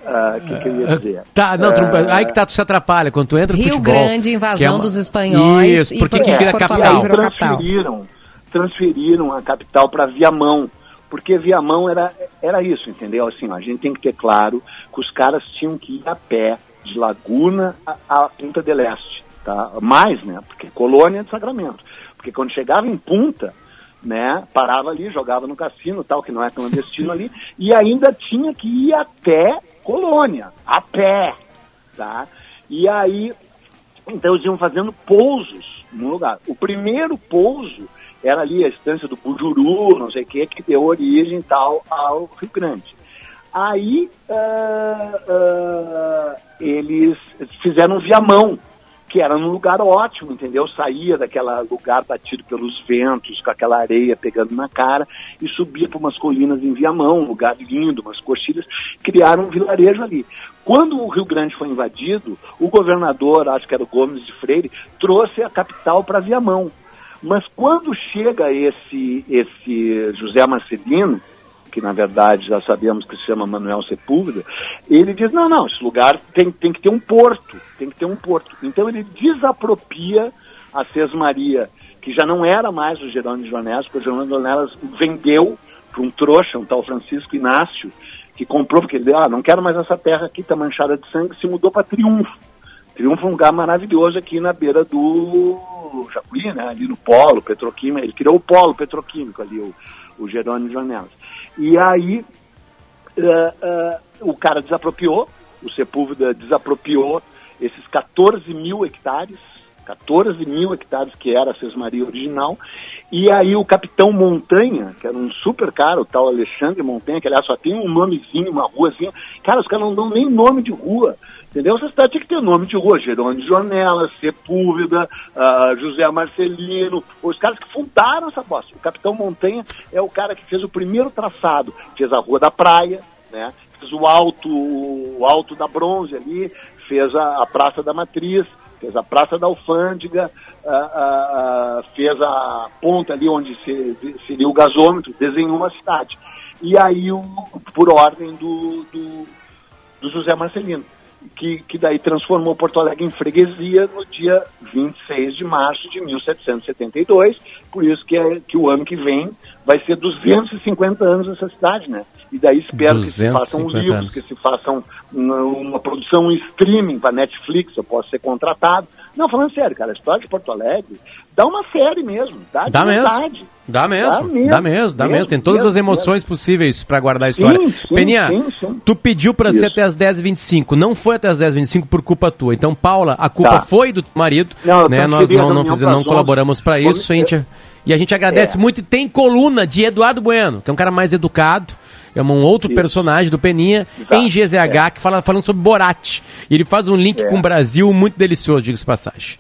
Ah, O que, que eu ia dizer? Tá, não, tu Ah, aí que tá, tu se atrapalha. Quando tu entra no Rio futebol... Grande, invasão que é uma- dos espanhóis Isso, e por que que vira capital. transferiram, transferiram a capital para Viamão, porque Viamão era, era isso, entendeu? Assim, a gente tem que ter claro que os caras tinham que ir a pé de Laguna a, a Punta del Este, tá? Mais, né? Porque colônia é de Sacramento. Porque quando chegava em Punta, né, parava ali, jogava no cassino, tal, que não é clandestino ali, e ainda tinha que ir até Colônia, a pé, tá? E aí então eles iam fazendo pousos no lugar. O primeiro pouso era ali a estância do Bujuru, não sei o que, que deu origem tal ao Rio Grande. Aí ah, ah, eles fizeram um viamão, que era num lugar ótimo, entendeu? Saía daquela lugar batido pelos ventos, com aquela areia pegando na cara, e subia para umas colinas em Viamão, um lugar lindo, umas coxilhas, criaram um vilarejo ali. Quando o Rio Grande foi invadido, o governador, acho que era o Gomes de Freire, trouxe a capital para Viamão. Mas quando chega esse, esse José Marcelino, que na verdade já sabemos que se chama Manuel Sepúlveda, ele diz, não, não, esse lugar tem, tem que ter um porto, tem que ter um porto. Então ele desapropria a Sesmaria, que já não era mais o Jerônimo de Jonelas, porque o Jerônimo de vendeu para um trouxa, um tal Francisco Inácio, que comprou, porque ele disse, ah, não quero mais essa terra aqui, está manchada de sangue, se mudou para Triunfo. Triunfo é um lugar maravilhoso aqui na beira do Jacuí, né? ali no polo petroquímico, ele criou o polo petroquímico ali, o, o Jerônimo de Jonelas. E aí eh, eh, o cara desapropriou, o Sepúlveda desapropriou esses 14 mil hectares, 14 mil hectares que era a Sesmaria original, e aí o capitão Montanha, que era um super cara, o tal Alexandre Montanha, que aliás só tem um nomezinho, uma ruazinha, cara, os caras não dão nem nome de rua, entendeu? Essa cidade tinha que ter nome de rua, Jerônimo de Jornela, Sepúlveda, ah, José Marcelino, os caras que fundaram essa bosta. O capitão Montanha é o cara que fez o primeiro traçado, fez a Rua da Praia, né? fez o alto, o alto da Bronze ali, fez a, a Praça da Matriz, fez a Praça da Alfândega, ah, ah, ah, fez a ponta ali onde se- seria o gasômetro, desenhou a cidade. E aí, o, por ordem do, do, do José Marcelino, que, que daí transformou Porto Alegre em freguesia no dia 26 de março de 1772, por isso que, é, que o ano que vem vai ser 250 anos essa cidade, né? E daí espero que se façam 250 livros, anos. que se façam uma, produção em streaming para Netflix, eu posso ser contratado. Não, falando sério, cara, a história de Porto Alegre dá uma série mesmo, dá, de Dá mesmo. Dá mesmo, Dá mesmo, dá mesmo, dá mesmo. mesmo, Tem todas mesmo, as emoções possíveis pra guardar a Sim, história. sim, Peninha, sim, sim. tu pediu pra ser até as 10h25. Não foi até as 10h25 por culpa tua. Então, Paula, a culpa Tá. foi do marido. Não, né? Nós não, não, não colaboramos 11. isso. A gente, e a gente agradece É. muito. E tem coluna de Eduardo Bueno, que é um cara mais educado. É um outro Isso. personagem do Peninha Exato, em GZH que fala falando sobre Borat. E ele faz um link É. com o Brasil muito delicioso, diga-se de passagem.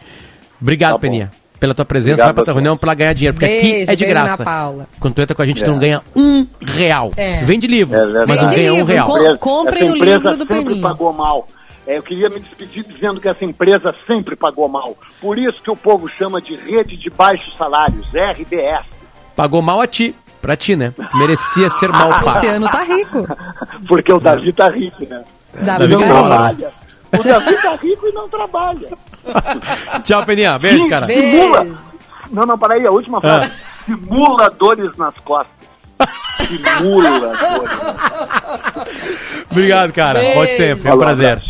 Obrigado, Tá. Peninha, pela tua presença. Obrigado Vai pra tua reunião pra lá ganhar dinheiro, porque aqui Beijo, é de graça. Paula. Quando tu entra com a gente, tu É. não ganha um real. É. Vende livro, É mas não ganha um real. com- comprem o livro do Peninha. pagou mal. É, eu queria me despedir dizendo que essa empresa sempre pagou mal. Por isso que o povo chama de rede de baixos salários, RBS. Pagou mal a ti. Pra ti, né? Merecia ser mal pago. Luciano tá rico. Porque o Davi tá rico, né? Davi não tá rico. trabalha. O Davi tá rico e não trabalha. Tchau, Peninha. Beijo, cara. Beijo. Simula. Não, não, peraí, a última frase. Ah. Simula dores nas costas. Que mula, Obrigado, cara. Beijo. Pode sempre. É um prazer.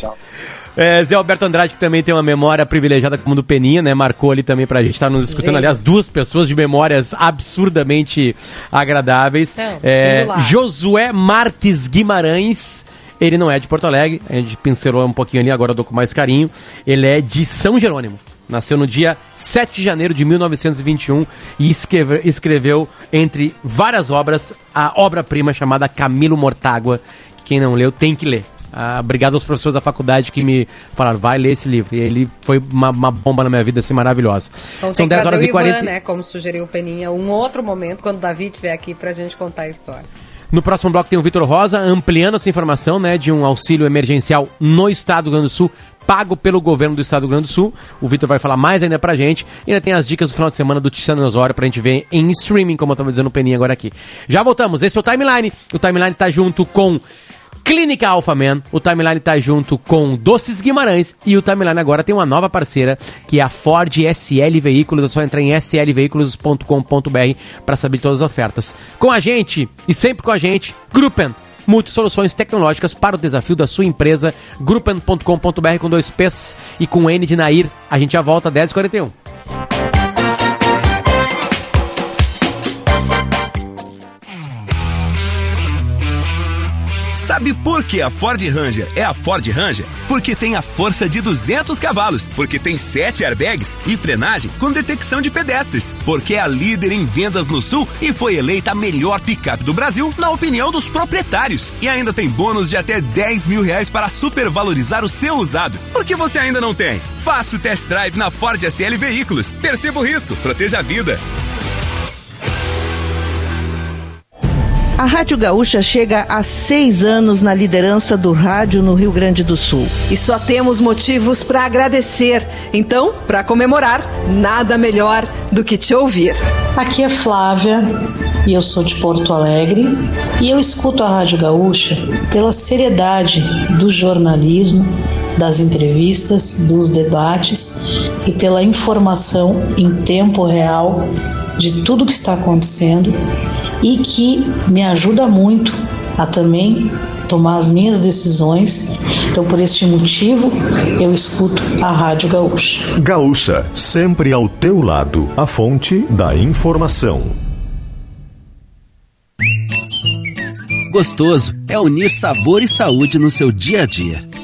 É, Zé Alberto Andrade, que também tem uma memória privilegiada como do Peninha, né? Marcou ali também pra gente estar nos escutando. Gente. Aliás, duas pessoas de memórias absurdamente agradáveis. Não, É. Josué Marques Guimarães. Ele não é de Porto Alegre, a gente pincelou um pouquinho ali, agora eu dou com mais carinho. Ele é de São Jerônimo. Nasceu no dia 7 de janeiro de 1921 e escreve- escreveu, entre várias obras, a obra-prima chamada Camilo Mortágua. que Quem não leu tem que ler. Ah, obrigado aos professores da faculdade que me falaram, vai ler esse livro. E ele foi uma, uma bomba na minha vida, assim, maravilhosa. Então São tem que 10 trazer horas e Ivan, 40. né? Como sugeriu o Peninha, um outro momento, quando o Davi estiver aqui pra gente contar a história. No próximo bloco tem o Vitor Rosa ampliando essa informação, né, de um auxílio emergencial no estado do Rio Grande do Sul, pago pelo governo do estado do Rio Grande do Sul. O Vitor vai falar mais ainda pra gente. E ainda tem as dicas do final de semana do Tiziano Osório pra gente ver em streaming, como eu tava dizendo o Peninha agora aqui. Já voltamos, esse é o Timeline. O Timeline tá junto com Clínica Alpha Man, o Timeline tá junto com Doces Guimarães e o Timeline agora tem uma nova parceira que é a Ford SL Veículos. É só entrar em slveículos.com.br para saber todas as ofertas. Com a gente e sempre com a gente, Gruppen. Multisoluções tecnológicas para o desafio da sua empresa. Gruppen.com.br com dois P's e com N de Nair. A gente já volta às 10h41. Sabe por que a Ford Ranger é a Ford Ranger? Porque tem a força de 200 cavalos, porque tem 7 airbags e frenagem com detecção de pedestres, porque é a líder em vendas no Sul e foi eleita a melhor picape do Brasil, na opinião dos proprietários. E ainda tem bônus de até 10 mil reais para supervalorizar o seu usado. Por que você ainda não tem? Faça o test drive na Ford SL Veículos. Perceba o risco, proteja a vida. A Rádio Gaúcha chega há seis anos na liderança do rádio no Rio Grande do Sul. E só temos motivos para agradecer. Então, para comemorar, nada melhor do que te ouvir. Aqui é Flávia e eu sou de Porto Alegre e eu escuto a Rádio Gaúcha pela seriedade do jornalismo, das entrevistas, dos debates e pela informação em tempo real de tudo que está acontecendo e que me ajuda muito a também tomar as minhas decisões. Então, por este motivo, eu escuto a Rádio Gaúcha. Gaúcha, sempre ao teu lado, a fonte da informação. Gostoso é unir sabor e saúde no seu dia a dia.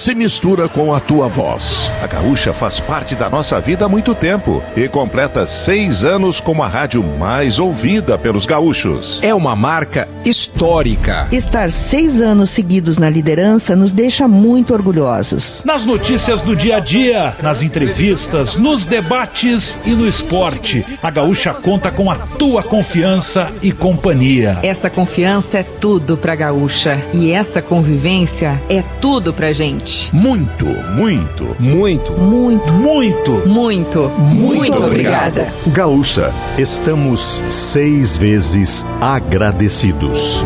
se mistura com a tua voz. A Gaúcha faz parte da nossa vida há muito tempo e completa seis anos como a rádio mais ouvida pelos gaúchos. É uma marca histórica. Estar seis anos seguidos na liderança nos deixa muito orgulhosos. Nas notícias do dia a dia, nas entrevistas, nos debates e no esporte, a Gaúcha conta com a tua confiança e companhia. Essa confiança é tudo pra Gaúcha e essa convivência é tudo pra gente. Muito, muito, muito, muito, muito, muito, muito obrigada. Gaúcha, estamos seis vezes agradecidos.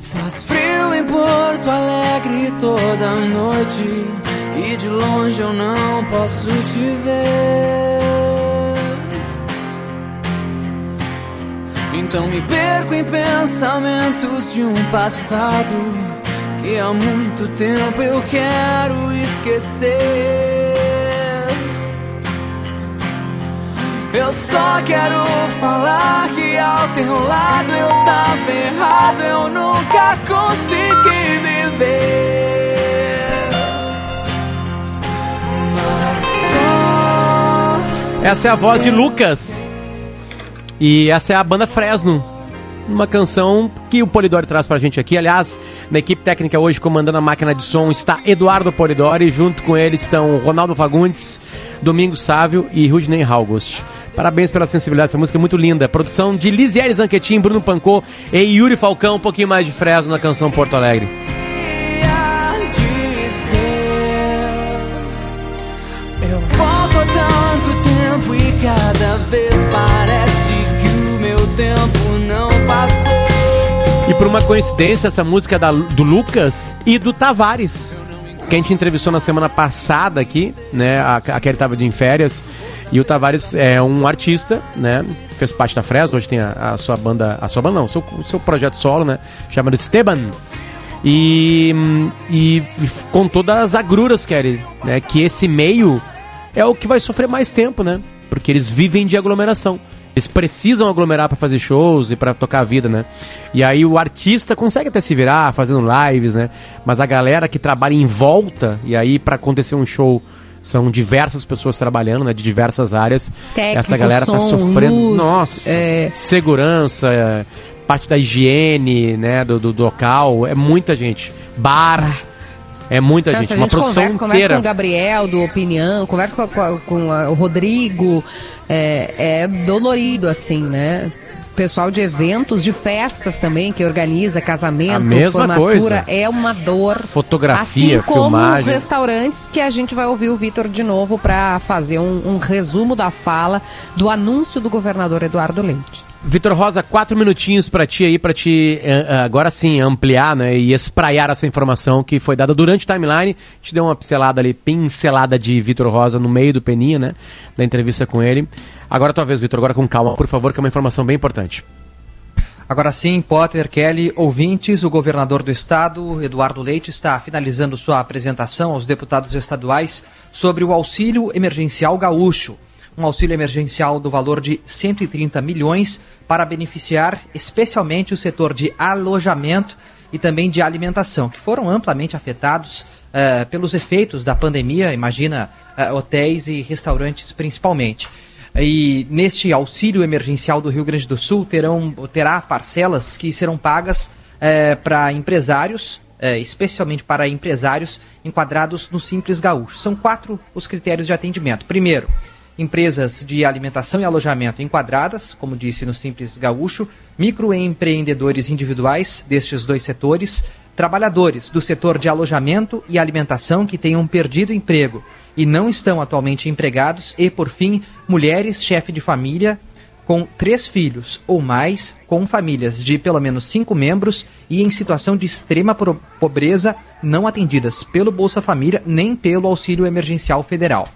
Faz frio em Porto Alegre toda noite e de longe eu não posso te ver. Então me perco em pensamentos de um passado que há muito tempo eu quero esquecer. Eu só quero falar que ao teu lado eu tava errado, eu nunca consegui viver. Mas só. Essa é a voz de Lucas. E essa é a banda Fresno. Uma canção que o Polidori traz pra gente aqui. Aliás, na equipe técnica hoje, comandando a máquina de som, está Eduardo Polidori. Junto com ele estão Ronaldo Fagundes, Domingos Sávio e Rudney August. Parabéns pela sensibilidade, essa música é muito linda. Produção de Lisiele Zanquetin, Bruno Pancô e Yuri Falcão, um pouquinho mais de Fresno na canção Porto Alegre. Por uma coincidência, essa música é da, do Lucas e do Tavares, que a gente entrevistou na semana passada aqui, né? A, a Kelly tava de férias. E o Tavares é um artista, né? Fez parte da Fresno, hoje tem a, a sua banda. A sua banda não, o seu, seu projeto solo, né? Chamado Esteban. E, e, e com todas as agruras, Kelly, né? Que esse meio é o que vai sofrer mais tempo, né? Porque eles vivem de aglomeração. Eles precisam aglomerar para fazer shows e para tocar a vida, né? E aí o artista consegue até se virar fazendo lives, né? Mas a galera que trabalha em volta, e aí para acontecer um show são diversas pessoas trabalhando, né? De diversas áreas. Técnico, Essa galera tá som, sofrendo. luz, nossa, é. segurança, é, parte da higiene, né? Do, do, do local. É muita gente. Bar. É muita Então, gente. se a Uma gente produção conversa, conversa inteira. com o Gabriel do Opinião, conversa com a- com a- o Rodrigo, é, é dolorido, assim, né? Pessoal de eventos, de festas também, que organiza casamento, A mesma formatura, coisa. é uma dor. Fotografia, assim como filmagem. restaurantes, que a gente vai ouvir o Vitor de novo para fazer um, um resumo da fala do anúncio do governador Eduardo Leite. Vitor Rosa, quatro minutinhos pra ti aí, pra te eh, eh, agora sim ampliar né, e espraiar essa informação que foi dada durante o timeline. Te deu uma pincelada ali, pincelada de Vitor Rosa no meio do Peninha, né? Da entrevista com ele. Agora tua vez, Vitor, agora com calma, por favor, que é uma informação bem importante. Agora sim, Potter, Kelly, ouvintes, o governador do estado, Eduardo Leite, está finalizando sua apresentação aos deputados estaduais sobre o auxílio emergencial gaúcho. Um auxílio emergencial do valor de 130 milhões para beneficiar especialmente o setor de alojamento e também de alimentação, que foram amplamente afetados eh, pelos efeitos da pandemia, imagina eh, hotéis e restaurantes principalmente. E neste auxílio emergencial do Rio Grande do Sul terão, terá parcelas que serão pagas eh, para empresários, especialmente para empresários enquadrados no Simples Gaúcho. São quatro os critérios de atendimento. Primeiro, empresas de alimentação e alojamento enquadradas, como disse no Simples Gaúcho, microempreendedores individuais destes dois setores, trabalhadores do setor de alojamento e alimentação que tenham perdido emprego e não estão atualmente empregados, e, por fim, mulheres chefe de família com três filhos ou mais, com famílias de pelo menos cinco membros e em situação de extrema pobreza, não atendidas pelo Bolsa Família nem pelo Auxílio Emergencial Federal.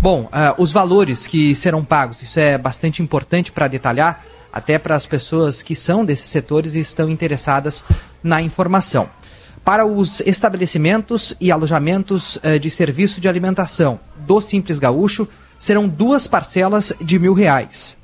Bom, ah, os valores que serão pagos, isso é bastante importante para detalhar, até para as pessoas que são desses setores e estão interessadas na informação. Para os estabelecimentos e alojamentos eh, de serviço de alimentação do Simples Gaúcho, serão duas parcelas de mil reais.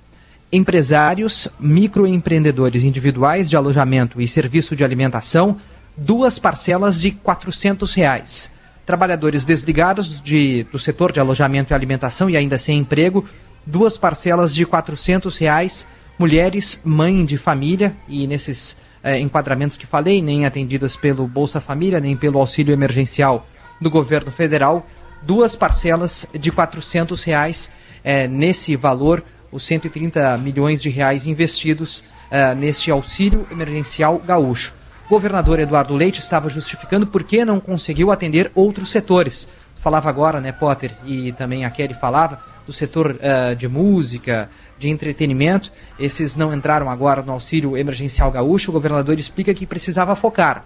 Empresários, microempreendedores individuais de alojamento e serviço de alimentação, duas parcelas de 400 reais. Trabalhadores desligados de, do setor de alojamento e alimentação e ainda sem emprego, duas parcelas de 400 reais. Mulheres, mãe de família e nesses eh, enquadramentos que falei, nem atendidas pelo Bolsa Família, nem pelo auxílio emergencial do governo federal, duas parcelas de 400 reais eh, nesse valor, os 130 milhões de reais investidos eh, neste auxílio emergencial gaúcho. Governador Eduardo Leite estava justificando por que não conseguiu atender outros setores. Falava agora, né, Potter, e também a Kelly falava, do setor eh, de música, de entretenimento. Esses não entraram agora no auxílio emergencial gaúcho. O governador explica que precisava focar.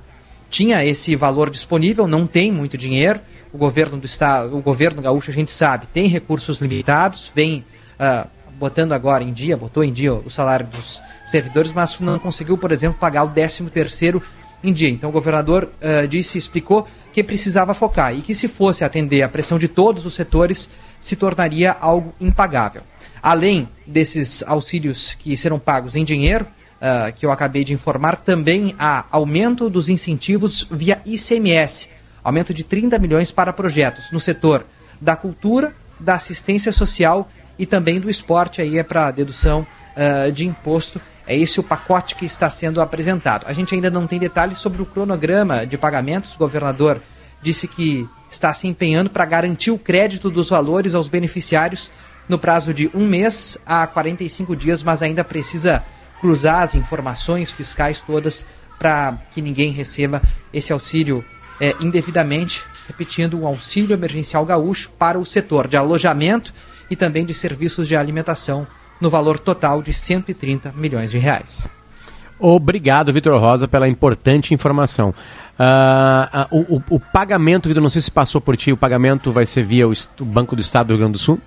Tinha esse valor disponível, não tem muito dinheiro. O governo do estado, o governo gaúcho, a gente sabe, tem recursos limitados, vem ah, botando agora em dia, botou em dia o salário dos servidores, mas não conseguiu, por exemplo, pagar o 13 terceiro em dia. Então o governador ah, disse, explicou que precisava focar e que se fosse atender a pressão de todos os setores, se tornaria algo impagável. Além desses auxílios que serão pagos em dinheiro, ah, que eu acabei de informar, também há aumento dos incentivos via ICMS, aumento de 30 milhões para projetos no setor da cultura, da assistência social e também do esporte, aí é para dedução ah, de imposto. É esse o pacote que está sendo apresentado. A gente ainda não tem detalhes sobre o cronograma de pagamentos. O governador disse que está se empenhando para garantir o crédito dos valores aos beneficiários no prazo de um mês a 45 dias, mas ainda precisa cruzar as informações fiscais todas para que ninguém receba esse auxílio é, indevidamente, repetindo, um auxílio emergencial gaúcho para o setor de alojamento e também de serviços de alimentação, no valor total de 130 milhões de reais. Obrigado, Vitor Rosa, pela importante informação. Uh, uh, o, o, pagamento, Vitor, não sei se passou por ti, o pagamento vai ser via o, o Banco do Estado do Rio Grande do Sul?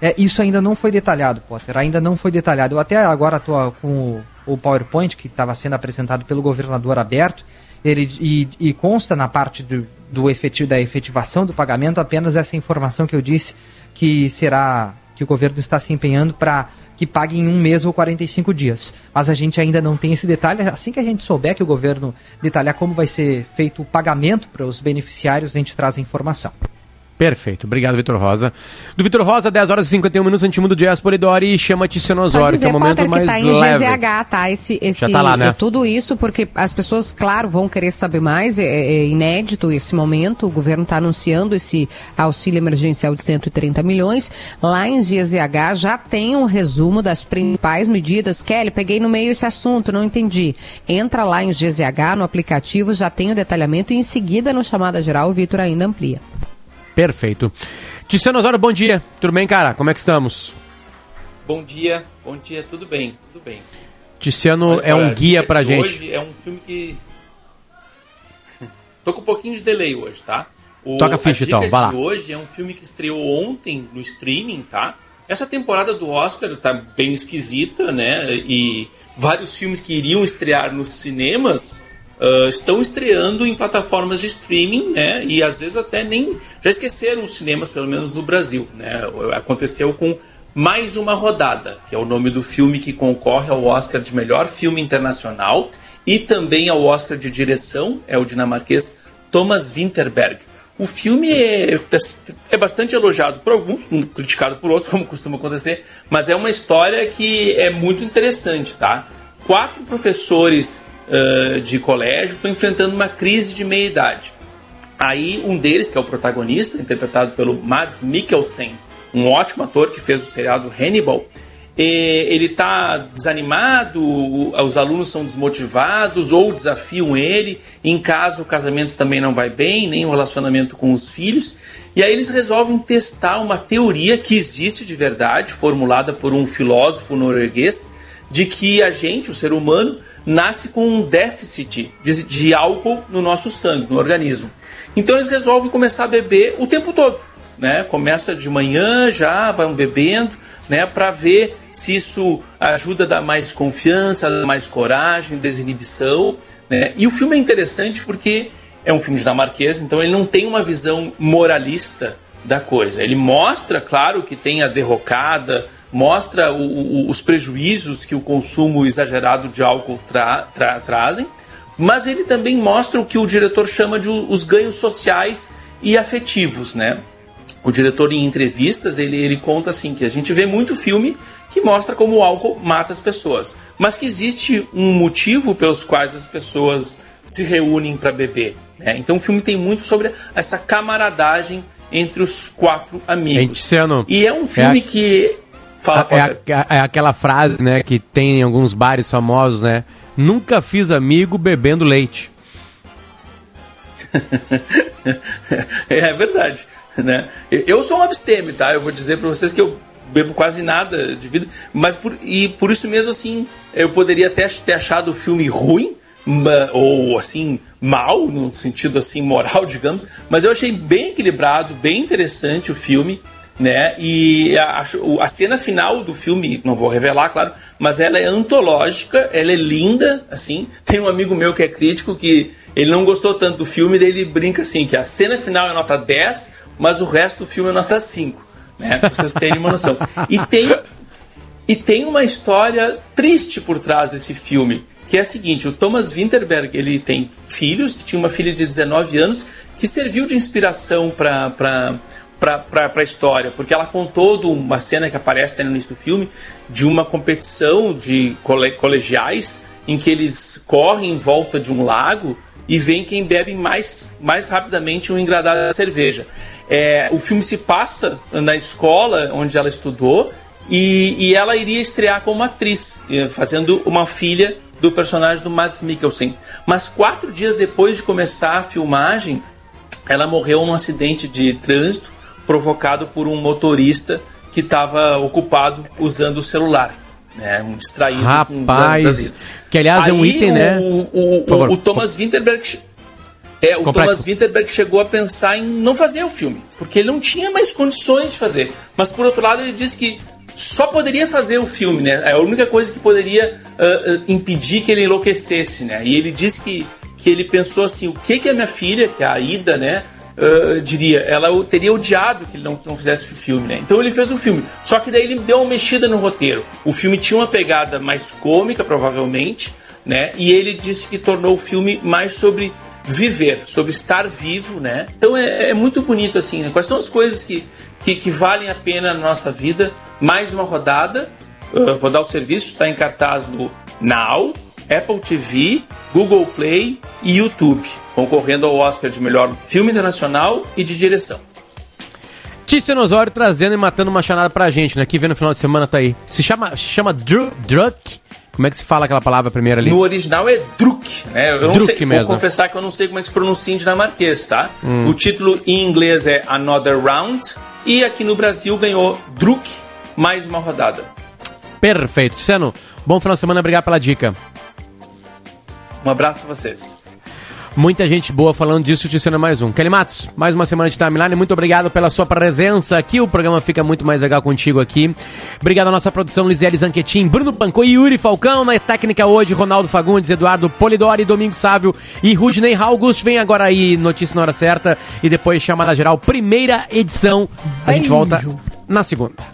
É, isso ainda não foi detalhado, Potter. Ainda não foi detalhado. Eu até agora estou com o, o PowerPoint que estava sendo apresentado pelo governador aberto. Ele, e, e consta na parte do, do efetivo, da efetivação do pagamento apenas essa informação que eu disse que será que o governo está se empenhando para que pague em um mês ou 45 dias. Mas a gente ainda não tem esse detalhe. Assim que a gente souber que o governo detalhar como vai ser feito o pagamento para os beneficiários, a gente traz a informação. Perfeito. Obrigado, Vitor Rosa. Do Vitor Rosa, 10 horas e 51 minutos, a gente muda o Jazz Polidori e chama Tiziano Osório, que é o momento Potter, mais que tá em leve. GZH, tá? Esse, esse, Já tá lá, né? É tudo isso porque as pessoas, claro, vão querer saber mais. É, é inédito esse momento. O governo está anunciando esse auxílio emergencial de 130 milhões. Lá em GZH já tem um resumo das principais medidas. Kelly, peguei no meio esse assunto, não entendi. Entra lá em GZH, no aplicativo, já tem o detalhamento e em seguida, no chamada geral, o Vitor ainda amplia. Perfeito. Tiziano Osório, bom dia. Tudo bem, cara? Como é que estamos? Bom dia, bom dia, tudo bem, tudo bem. Tiziano é um guia pra gente. Hoje é um filme que. Tô com um pouquinho de delay hoje, tá? O, Toca a ficha, então, vai lá. hoje é um filme que estreou ontem no streaming, tá? Essa temporada do Oscar tá bem esquisita, né? E vários filmes que iriam estrear nos cinemas uh, estão estreando em plataformas de streaming, né? E às vezes até nem já esqueceram os cinemas, pelo menos no Brasil, né? Aconteceu com mais uma rodada, que é o nome do filme que concorre ao Oscar de melhor filme internacional e também ao Oscar de direção, é o dinamarquês Thomas Winterberg. O filme é, é bastante elogiado por alguns, criticado por outros, como costuma acontecer, mas é uma história que é muito interessante, tá? Quatro professores de colégio estão enfrentando uma crise de meia-idade. Aí um deles, que é o protagonista, interpretado pelo Mads Mikkelsen, um ótimo ator que fez o seriado Hannibal, ele está desanimado, os alunos são desmotivados ou desafiam ele. Em casa, o casamento também não vai bem, nem o relacionamento com os filhos. E aí eles resolvem testar uma teoria que existe de verdade, formulada por um filósofo norueguês, de que a gente, o ser humano, nasce com um déficit de, de álcool no nosso sangue, no organismo. Então eles resolvem começar a beber o tempo todo. Né? Começa de manhã já, vai bebendo, né? Para ver se isso ajuda a dar mais confiança, mais coragem, desinibição. Né? E o filme é interessante porque é um filme dinamarquês, então ele não tem uma visão moralista da coisa. Ele mostra, claro, que tem a derrocada, mostra o, o, os prejuízos que o consumo exagerado de álcool tra, tra, trazem, mas ele também mostra o que o diretor chama de os ganhos sociais e afetivos, né? O diretor em entrevistas ele, ele conta assim que a gente vê muito filme que mostra como o álcool mata as pessoas, mas que existe um motivo pelos quais as pessoas se reúnem para beber. Né? Então o filme tem muito sobre essa camaradagem entre os quatro amigos. e é um filme é a... que Fala, é, é, é, aquela frase, né, que tem em alguns bares famosos, né? Nunca fiz amigo bebendo leite. é verdade, né? Eu sou um abstêmio, tá? Eu vou dizer para vocês que eu bebo quase nada de vida, mas por, e por isso mesmo assim, eu poderia até ter achado o filme ruim, ou assim mal no sentido assim moral digamos mas eu achei bem equilibrado bem interessante o filme né? E a, a, cena final do filme, não vou revelar, claro, mas ela é antológica, ela é linda, assim. Tem um amigo meu que é crítico que ele não gostou tanto do filme, daí ele brinca assim, que a cena final é nota 10, mas o resto do filme é nota 5, né? Pra vocês terem uma noção. E tem, e tem uma história triste por trás desse filme, que é a seguinte, o Thomas Winterberg, ele tem filhos, tinha uma filha de 19 anos, que serviu de inspiração para para a história, porque ela contou de uma cena que aparece no início do filme de uma competição de colegiais em que eles correm em volta de um lago e vem quem bebe mais, mais rapidamente um engradado de cerveja. É, o filme se passa na escola onde ela estudou e, e ela iria estrear como atriz, eh, fazendo uma filha do personagem do Mads Mikkelsen. Mas quatro dias depois de começar a filmagem, ela morreu num acidente de trânsito provocado por um motorista que estava ocupado usando o celular. Né, um distraído. Rapaz, que aliás Aí é um item, o, né? O, o, favor. o Thomas Winterberg é, o Complexo. Thomas Winterberg chegou a pensar em não fazer o filme, porque ele não tinha mais condições de fazer. Mas por outro lado, ele disse que só poderia fazer o filme, né? É a única coisa que poderia ah, ah, impedir que ele enlouquecesse, né? E ele disse que, que ele pensou assim: o que que a minha filha, que é a Ida, né? Ah, diria, ela teria odiado que ele não, não fizesse o filme, né? Então ele fez o filme. Só que daí ele deu uma mexida no roteiro. O filme tinha uma pegada mais cômica, provavelmente, né? E ele disse que tornou o filme mais sobre viver, sobre estar vivo, né? Então é, é muito bonito assim. Né? Quais são as coisas que, que, que valem a pena na nossa vida? Mais uma rodada. Uh, vou dar o serviço, está em cartaz no Now, Apple TV, Google Play e YouTube, concorrendo ao Oscar de melhor filme internacional e de direção. Tícia Osório trazendo e matando uma chanada pra gente, né? Que vem no final de semana tá aí. Se chama, se chama Dru- Druk. Como é que se fala aquela palavra primeiro ali? No original é Druk, né? Eu não Druk sei, mesmo. vou confessar que eu não sei como é que se pronuncia em dinamarquês, tá? Hum. O título em inglês é Another Round e aqui no Brasil ganhou Druk mais uma rodada. Perfeito. Ticiano, bom final de semana, obrigado pela dica. Um abraço pra vocês. Muita gente boa falando disso, Tiziano é mais um. Kelly Matos, mais uma semana de timeline. Muito obrigado pela sua presença aqui. O programa fica muito mais legal contigo aqui. Obrigado à nossa produção, Lisiele Zanquetin, Bruno Pancô e Yuri Falcão. Na técnica hoje, Ronaldo Fagundes, Eduardo Polidori, Domingo Sávio e Rudney August. Vem agora aí, notícia na hora certa. E depois chamada geral, primeira edição. A gente volta na segunda.